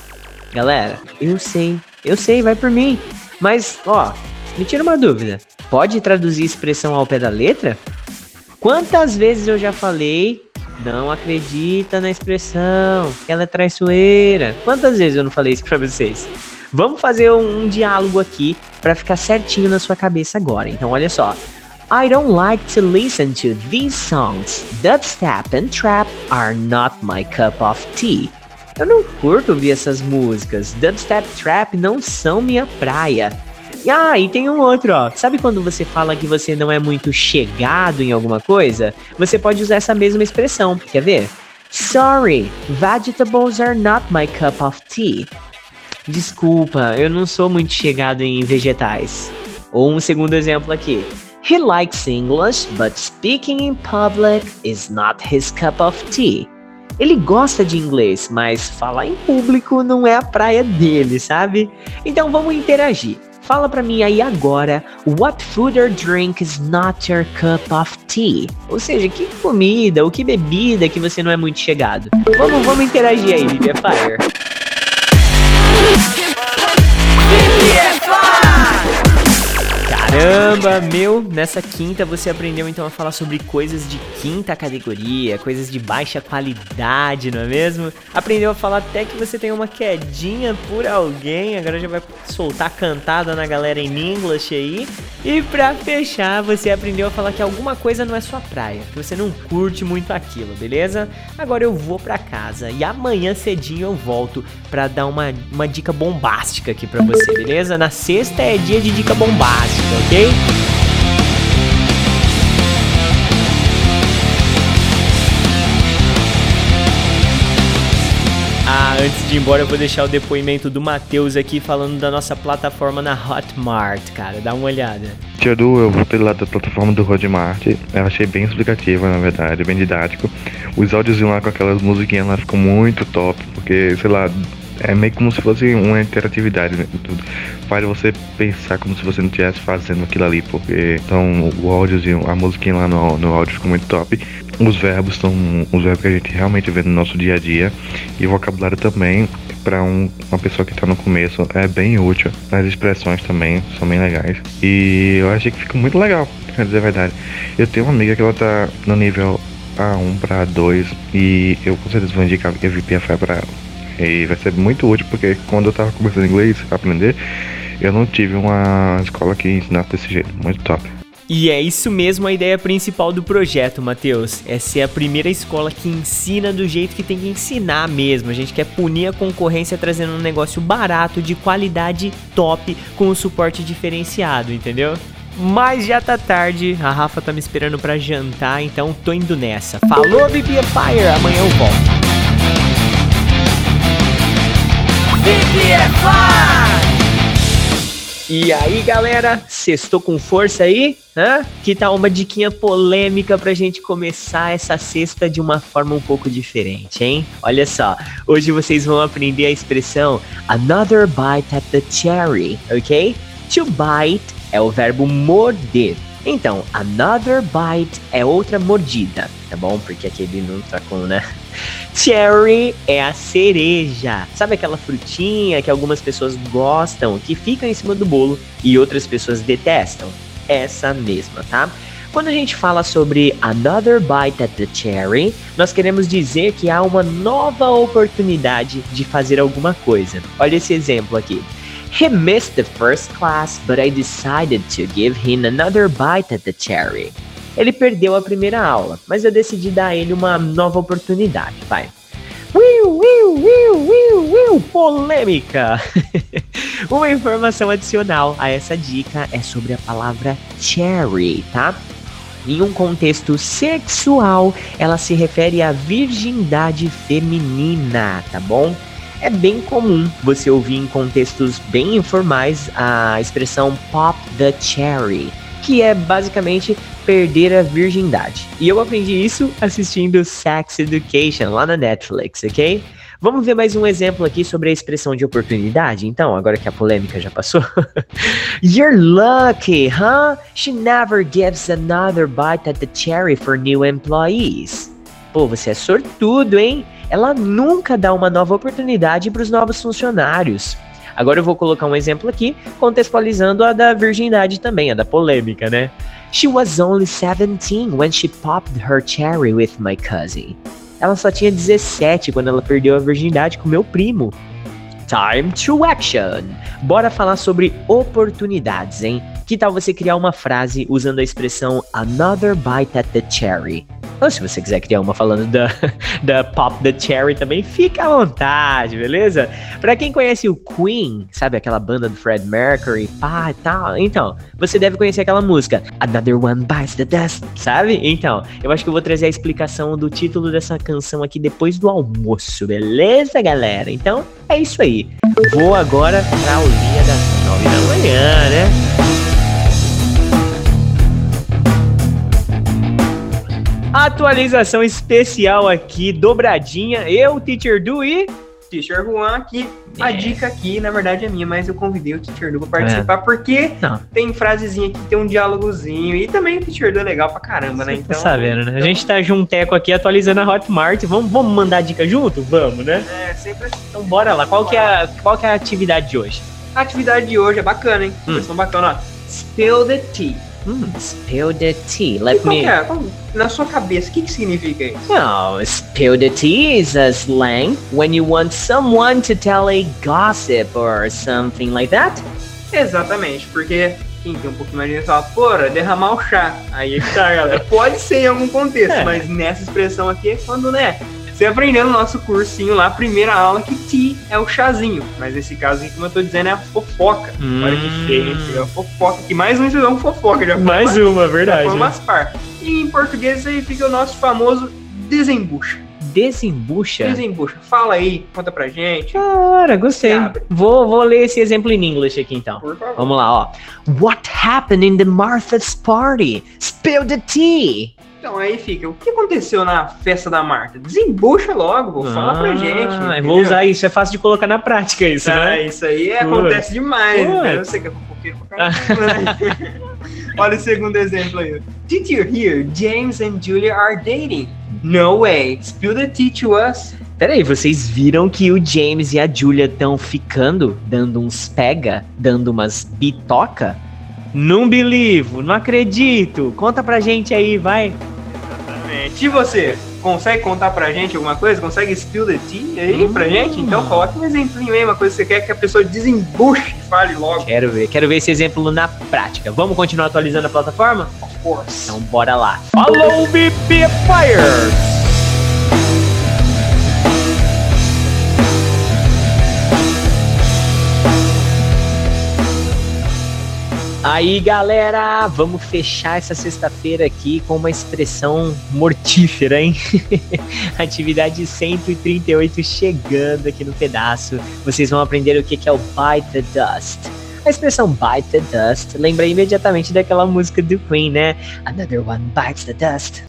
Galera, eu sei, eu sei, vai por mim. Mas, ó, me tira uma dúvida. Pode traduzir expressão ao pé da letra? Quantas vezes eu já falei, não acredita na expressão, ela é traiçoeira. Quantas vezes eu não falei isso pra vocês? Vamos fazer um, um diálogo aqui para ficar certinho na sua cabeça agora. Então, olha só. I don't like to listen to these songs. Dubstep and trap are not my cup of tea. Eu não curto ouvir essas músicas. Dubstep trap não são minha praia. Ah, e tem um outro, ó. Sabe quando você fala que você não é muito chegado em alguma coisa? Você pode usar essa mesma expressão. Quer ver? Sorry, vegetables are not my cup of tea. Desculpa, eu não sou muito chegado em vegetais. Ou um segundo exemplo aqui. He likes English, but speaking in public is not his cup of tea. Ele gosta de inglês, mas falar em público não é a praia dele, sabe? Então vamos interagir. Fala para mim aí agora, what food or drink is not your cup of tea? Ou seja, que comida ou que bebida que você não é muito chegado? Vamos, vamos interagir aí, Fire. Caramba, meu, nessa quinta você aprendeu então a falar sobre coisas de quinta categoria, coisas de baixa qualidade, não é mesmo? Aprendeu a falar até que você tem uma quedinha por alguém, agora já vai soltar cantada na galera em inglês aí. E pra fechar, você aprendeu a falar que alguma coisa não é sua praia, que você não curte muito aquilo, beleza? Agora eu vou pra casa e amanhã cedinho eu volto pra dar uma, uma dica bombástica aqui pra você, beleza? Na sexta é dia de dica bombástica, ok? Antes de ir embora, eu vou deixar o depoimento do Matheus aqui falando da nossa plataforma na Hotmart, cara. Dá uma olhada. Tia Du, eu voltei lá da plataforma do Hotmart. Eu achei bem explicativa, na verdade, bem didático. Os áudios lá com aquelas musiquinhas lá ficam muito top, porque, sei lá, é meio como se fosse uma interatividade né, tudo. Faz você pensar como se você não estivesse fazendo aquilo ali, porque então o áudio, a musiquinha lá no, no áudio ficou muito top. Os verbos são os verbos que a gente realmente vê no nosso dia a dia e o vocabulário também para um, uma pessoa que está no começo é bem útil. As expressões também são bem legais e eu achei que fica muito legal, pra dizer a verdade. Eu tenho uma amiga que ela tá no nível A1 para A2 e eu com certeza vou indicar a VPFI para ela. E vai ser muito útil porque quando eu tava começando inglês a aprender, eu não tive uma escola que ensinasse desse jeito. Muito top. E é isso mesmo a ideia principal do projeto, Matheus. É ser a primeira escola que ensina do jeito que tem que ensinar mesmo. A gente quer punir a concorrência trazendo um negócio barato, de qualidade top, com um suporte diferenciado, entendeu? Mas já tá tarde, a Rafa tá me esperando para jantar, então tô indo nessa. Falou, BB Fire! Amanhã eu volto. E aí, galera, sextou com força aí? Hã? Que tal uma diquinha polêmica pra gente começar essa sexta de uma forma um pouco diferente, hein? Olha só, hoje vocês vão aprender a expressão another bite at the cherry, ok? To bite é o verbo morder. Então, another bite é outra mordida, tá bom? Porque aquele não tá com, né? Cherry é a cereja. Sabe aquela frutinha que algumas pessoas gostam, que fica em cima do bolo e outras pessoas detestam? Essa mesma, tá? Quando a gente fala sobre another bite at the cherry, nós queremos dizer que há uma nova oportunidade de fazer alguma coisa. Olha esse exemplo aqui. He missed the first class, but I decided to give him another bite at the cherry. Ele perdeu a primeira aula, mas eu decidi dar ele uma nova oportunidade, vai. Will, will, will, will, will, polêmica! uma informação adicional a essa dica é sobre a palavra cherry, tá? Em um contexto sexual, ela se refere à virgindade feminina, tá bom? É bem comum você ouvir em contextos bem informais a expressão pop the cherry, que é basicamente perder a virgindade. E eu aprendi isso assistindo Sex Education lá na Netflix, ok? Vamos ver mais um exemplo aqui sobre a expressão de oportunidade, então, agora que a polêmica já passou. You're lucky, huh? She never gives another bite at the cherry for new employees. Pô, você é sortudo, hein? Ela nunca dá uma nova oportunidade para os novos funcionários. Agora eu vou colocar um exemplo aqui, contextualizando a da virgindade também, a da polêmica, né? She was only 17 when she popped her cherry with my cousin. Ela só tinha 17 quando ela perdeu a virgindade com meu primo. Time to action! Bora falar sobre oportunidades, hein? Que tal você criar uma frase usando a expressão another bite at the cherry? Ou se você quiser criar uma falando da, da Pop the Cherry também, fica à vontade, beleza? Pra quem conhece o Queen, sabe aquela banda do Fred Mercury, pá e tal, então, você deve conhecer aquela música Another One Bites the Dust, sabe? Então, eu acho que eu vou trazer a explicação do título dessa canção aqui depois do almoço, beleza, galera? Então, é isso aí. Vou agora pra aulinha das nove da manhã, né? Atualização especial aqui, dobradinha. Eu, Teacher Du e. Teacher Juan aqui. A é. dica aqui, na verdade, é minha, mas eu convidei o Teacher Du pra participar, é. porque Não. tem frasezinha aqui, tem um diálogozinho. E também o Teacher Du é legal pra caramba, né? Você tá então. Tá sabendo, né? Então... A gente tá junteco aqui atualizando a Hotmart. Vamos, vamos mandar dica junto? Vamos, né? É, sempre assim. Então bora lá. Qual, bora. Que, é a, qual que é a atividade de hoje? A atividade de hoje é bacana, hein? Hum. bacana, ó. Spill the tea. Hum, spill the tea. Let me. É? Na sua cabeça, o que, que significa isso? Oh, spill the tea is a slang when you want someone to tell a gossip or something like that. Exatamente, porque quem tem um pouquinho mais de fala, porra, derramar o chá. Aí é que tá, galera. Pode ser em algum contexto, é. mas nessa expressão aqui é quando, né? Você aprendeu no nosso cursinho lá, primeira aula, que tea é o chazinho. Mas nesse caso aqui, como eu tô dizendo, é a fofoca. Hum. Olha que feio, é a fofoca. Que mais um um fofoca. Já mais uma, verdade. Já umas par. E em português aí fica o nosso famoso desembucha. desembucha? Desembucha. Fala aí, conta pra gente. Cara, gostei. Vou, vou ler esse exemplo em inglês aqui então. Por favor. Vamos lá, ó. What happened in the Martha's party? Spill the tea. Então aí fica, o que aconteceu na festa da Marta? Desembucha logo, pô, fala pra gente. Ah, entendeu? eu vou usar isso, é fácil de colocar na prática isso, Ah, né? isso aí Putz. acontece demais. Né? Eu sei que é fofoqueiro pra caramba. Olha o segundo exemplo aí. Did you hear James and Julia are dating? No way. Spill the tea to us. Peraí, vocês viram que o James e a Julia estão ficando, dando uns pega, dando umas bitoca? Não believe, não acredito. Conta pra gente aí, vai. Exatamente. E você? Consegue contar pra gente alguma coisa? Consegue spill the tea aí pra gente? Então coloca um exemplinho aí, uma coisa que você quer que a pessoa desembuche e fale logo. Quero ver, quero ver esse exemplo na prática. Vamos continuar atualizando a plataforma? Of course. Então bora lá. Follow BP Fires! Aí galera, vamos fechar essa sexta-feira aqui com uma expressão mortífera, hein? Atividade 138 chegando aqui no pedaço. Vocês vão aprender o que é o Bite the Dust. A expressão bite the dust lembra imediatamente daquela música do Queen, né? Another one bites the dust.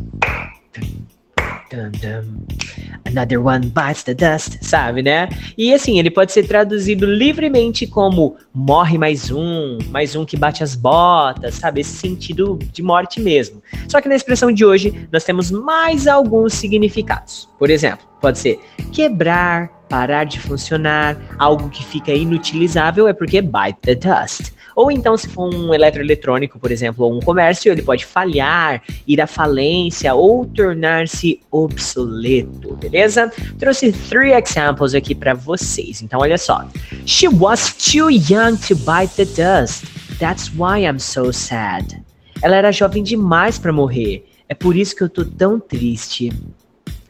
Another one bites the dust, sabe, né? E assim, ele pode ser traduzido livremente como morre mais um, mais um que bate as botas, sabe? Esse sentido de morte mesmo. Só que na expressão de hoje, nós temos mais alguns significados. Por exemplo, pode ser quebrar, parar de funcionar, algo que fica inutilizável é porque bite the dust. Ou então, se for um eletroeletrônico, por exemplo, ou um comércio, ele pode falhar, ir à falência ou tornar-se obsoleto, beleza? Trouxe three examples aqui para vocês. Então, olha só. She was too young to bite the dust. That's why I'm so sad. Ela era jovem demais para morrer. É por isso que eu tô tão triste.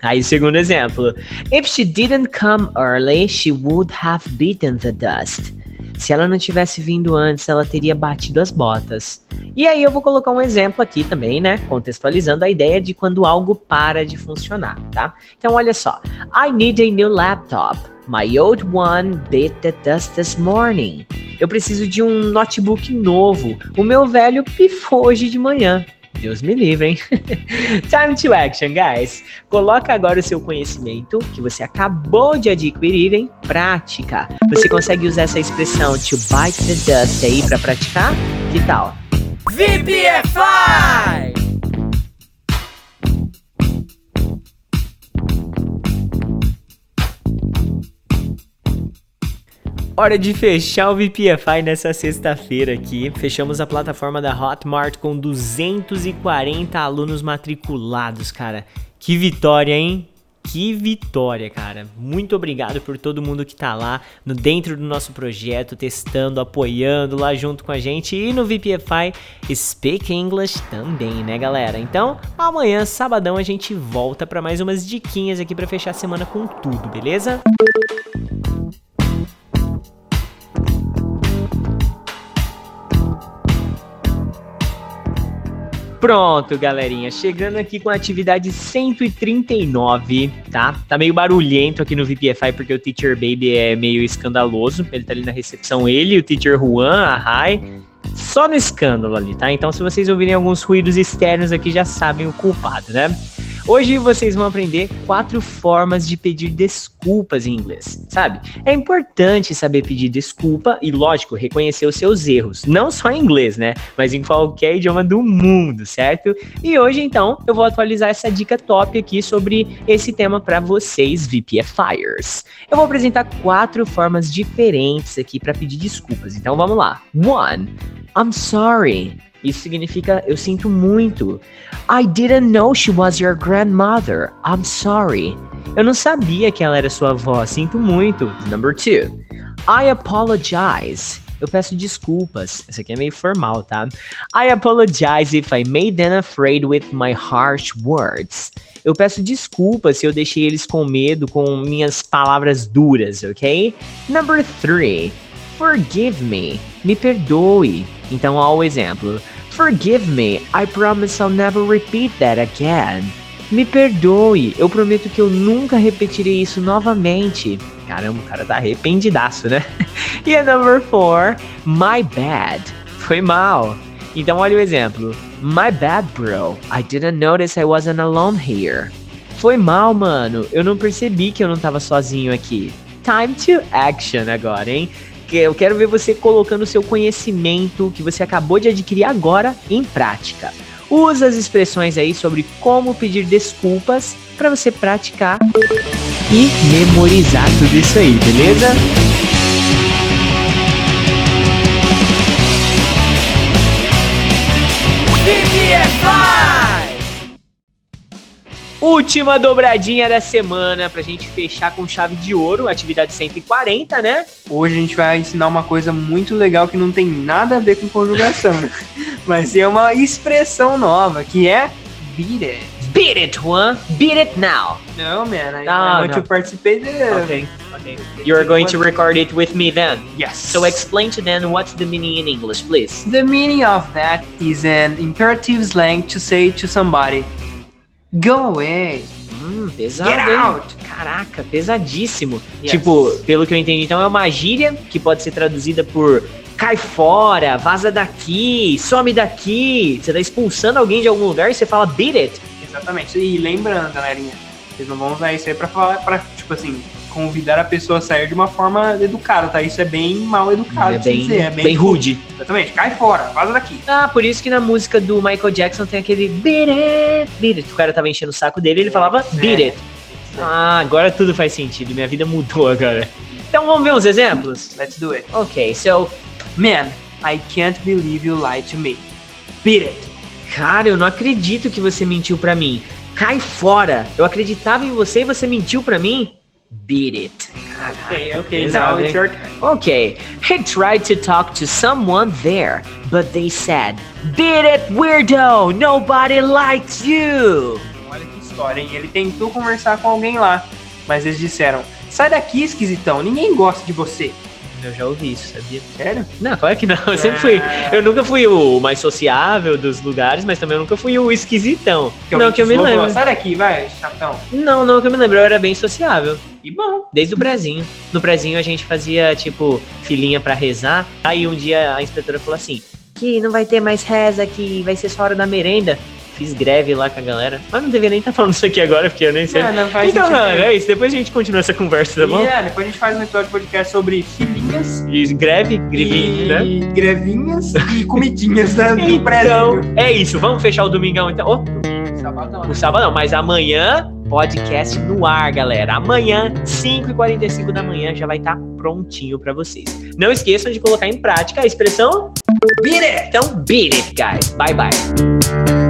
Aí, segundo exemplo. If she didn't come early, she would have beaten the dust. Se ela não tivesse vindo antes, ela teria batido as botas. E aí eu vou colocar um exemplo aqui também, né? Contextualizando a ideia de quando algo para de funcionar, tá? Então olha só. I need a new laptop. My old one bit the dust this morning. Eu preciso de um notebook novo. O meu velho pifou hoje de manhã. Deus me livre, hein? Time to action, guys. Coloca agora o seu conhecimento que você acabou de adquirir em prática. Você consegue usar essa expressão to bite the dust aí para praticar? Que tal? VPFI! Hora de fechar o VPFI nessa sexta-feira aqui. Fechamos a plataforma da Hotmart com 240 alunos matriculados, cara. Que vitória, hein? Que vitória, cara. Muito obrigado por todo mundo que tá lá no dentro do nosso projeto, testando, apoiando lá junto com a gente e no VPFI Speak English também, né, galera? Então, amanhã, sabadão, a gente volta para mais umas diquinhas aqui para fechar a semana com tudo, beleza? Pronto, galerinha. Chegando aqui com a atividade 139, tá? Tá meio barulhento aqui no VPFI porque o Teacher Baby é meio escandaloso. Ele tá ali na recepção, ele, o Teacher Juan, a Rai. Só no escândalo ali, tá? Então, se vocês ouvirem alguns ruídos externos aqui, já sabem o culpado, né? Hoje vocês vão aprender quatro formas de pedir desculpas em inglês, sabe? É importante saber pedir desculpa e, lógico, reconhecer os seus erros. Não só em inglês, né? Mas em qualquer idioma do mundo, certo? E hoje, então, eu vou atualizar essa dica top aqui sobre esse tema para vocês, VPFires. Eu vou apresentar quatro formas diferentes aqui para pedir desculpas. Então vamos lá. One, I'm sorry. Isso significa eu sinto muito. I didn't know she was your grandmother. I'm sorry. Eu não sabia que ela era sua avó. Sinto muito. Number two. I apologize. Eu peço desculpas. Isso aqui é meio formal, tá? I apologize if I made them afraid with my harsh words. Eu peço desculpas se eu deixei eles com medo com minhas palavras duras, ok? Number three. Forgive me. Me perdoe. Então, ó o exemplo. Forgive me. I promise I'll never repeat that again. Me perdoe, eu prometo que eu nunca repetirei isso novamente. Caramba, o cara tá arrependidaço, né? e a number four, my bad. Foi mal. Então olha o exemplo. My bad, bro. I didn't notice I wasn't alone here. Foi mal, mano. Eu não percebi que eu não tava sozinho aqui. Time to action agora, hein? Eu quero ver você colocando o seu conhecimento que você acabou de adquirir agora em prática. Usa as expressões aí sobre como pedir desculpas para você praticar e memorizar tudo isso aí, beleza? Última dobradinha da semana pra gente fechar com chave de ouro, atividade 140, né? Hoje a gente vai ensinar uma coisa muito legal que não tem nada a ver com conjugação. Mas é uma expressão nova, que é beat it. Beat it, Juan. Beat it now. No, man, I, Ah, I want no. to participate. Okay. Okay. You're going to record it with me then. Yes. So explain to them what's the meaning in English, please. The meaning of that is an imperative slang to say to somebody, go away. Hum, pesado, Get out. Caraca, pesadíssimo. Yes. Tipo, pelo que eu entendi, então é uma gíria que pode ser traduzida por cai fora, vaza daqui, some daqui. Você tá expulsando alguém de algum lugar e você fala beat it. Exatamente. E lembrando, galerinha, vocês não vão usar isso aí pra falar, pra, tipo assim, convidar a pessoa a sair de uma forma educada, tá? Isso é bem mal educado é bem, dizer, bem, rude. Exatamente, cai fora, vaza daqui. Ah, por isso que na música do Michael Jackson tem aquele beat it, beat it. O cara tava enchendo o saco dele ele falava beat it. Ah, agora tudo faz sentido. Minha vida mudou agora. Então vamos ver uns exemplos? Let's do it. Ok, so Man, I can't believe you lied to me. Beat it. Cara, eu não acredito que você mentiu pra mim. Cai fora. Eu acreditava em você e você mentiu pra mim? Beat it. Ok, ok, Pesado, now it's your turn. Okay, he tried to talk to someone there, but they said, Beat it, weirdo! Nobody likes you! Olha que história, hein? Ele tentou conversar com alguém lá, mas eles disseram, sai daqui, esquisitão, ninguém gosta de você. Eu já ouvi isso, sabia? Sério? Não, claro que não. Eu sempre fui. Eu nunca fui o mais sociável dos lugares, mas também eu nunca fui o esquisitão. não, que eu me lembro. Sai daqui, vai, chatão. Não, não, que eu me lembro. Eu era bem sociável. E bom. Desde o prezinho. No prezinho a gente fazia, tipo, filinha pra rezar. Aí um dia a inspetora falou assim: que não vai ter mais reza, que vai ser só hora da merenda. Fiz greve lá com a galera. Mas não deveria nem estar falando isso aqui agora, porque eu nem sei. Não, não faz então, mano, é isso. Depois a gente continua essa conversa, tá bom? E, é, depois a gente faz um episódio de podcast sobre filinhas E greve, grevinha, e né? grevinhas e comidinhas né, Então, é isso. Vamos fechar o domingão então. Ô, Sabadão. O sábado não, mas amanhã, podcast no ar, galera. Amanhã, 5h45 da manhã, já vai estar prontinho pra vocês. Não esqueçam de colocar em prática a expressão Beat it! Então, beat it, guys. Bye bye.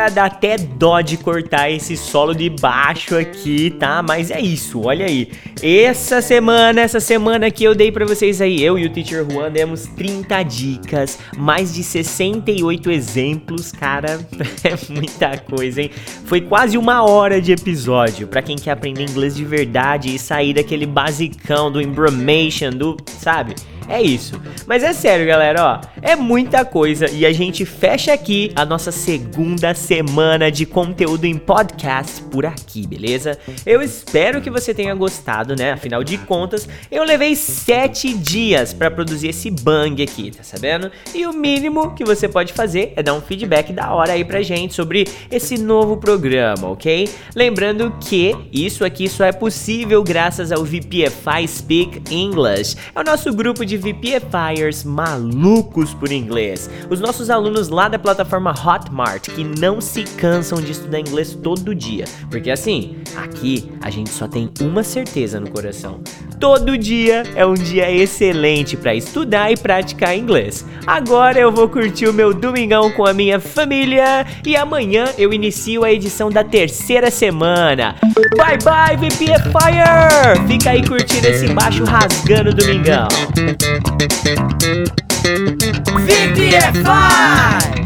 Cara, dá até dó de cortar esse solo de baixo aqui, tá? Mas é isso, olha aí. Essa semana, essa semana que eu dei pra vocês aí, eu e o Teacher Juan demos 30 dicas, mais de 68 exemplos, cara. É muita coisa, hein? Foi quase uma hora de episódio pra quem quer aprender inglês de verdade e sair daquele basicão do embromation, do, sabe? É isso. Mas é sério, galera, ó. É muita coisa e a gente fecha aqui a nossa segunda semana de conteúdo em podcast por aqui, beleza? Eu espero que você tenha gostado, né? Afinal de contas, eu levei sete dias pra produzir esse bang aqui, tá sabendo? E o mínimo que você pode fazer é dar um feedback da hora aí pra gente sobre esse novo programa, ok? Lembrando que isso aqui só é possível graças ao VPFI Speak English. É o nosso grupo de VPFIers malucos por inglês. Os nossos alunos lá da plataforma Hotmart que não se cansam de estudar inglês todo dia. Porque assim, aqui a gente só tem uma certeza no coração. Todo dia é um dia excelente para estudar e praticar inglês. Agora eu vou curtir o meu domingão com a minha família e amanhã eu inicio a edição da terceira semana. Bye bye VPFire! Fica aí curtindo esse baixo rasgando domingão. VPFI!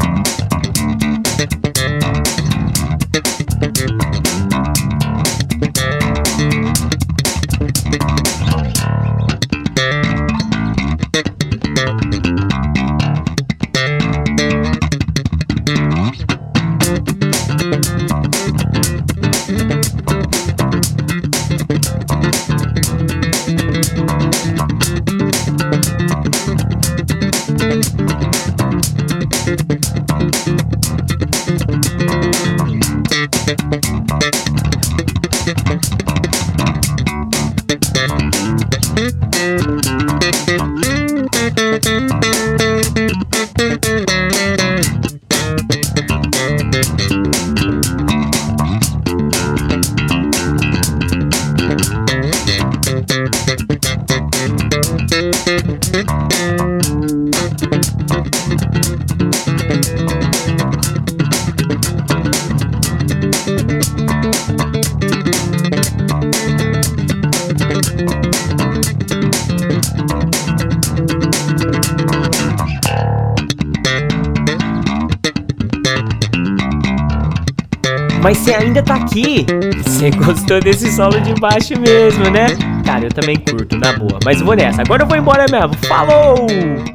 Gostou desse solo de baixo mesmo, né? Cara, eu também curto, na boa. Mas eu vou nessa. Agora eu vou embora mesmo. Falou!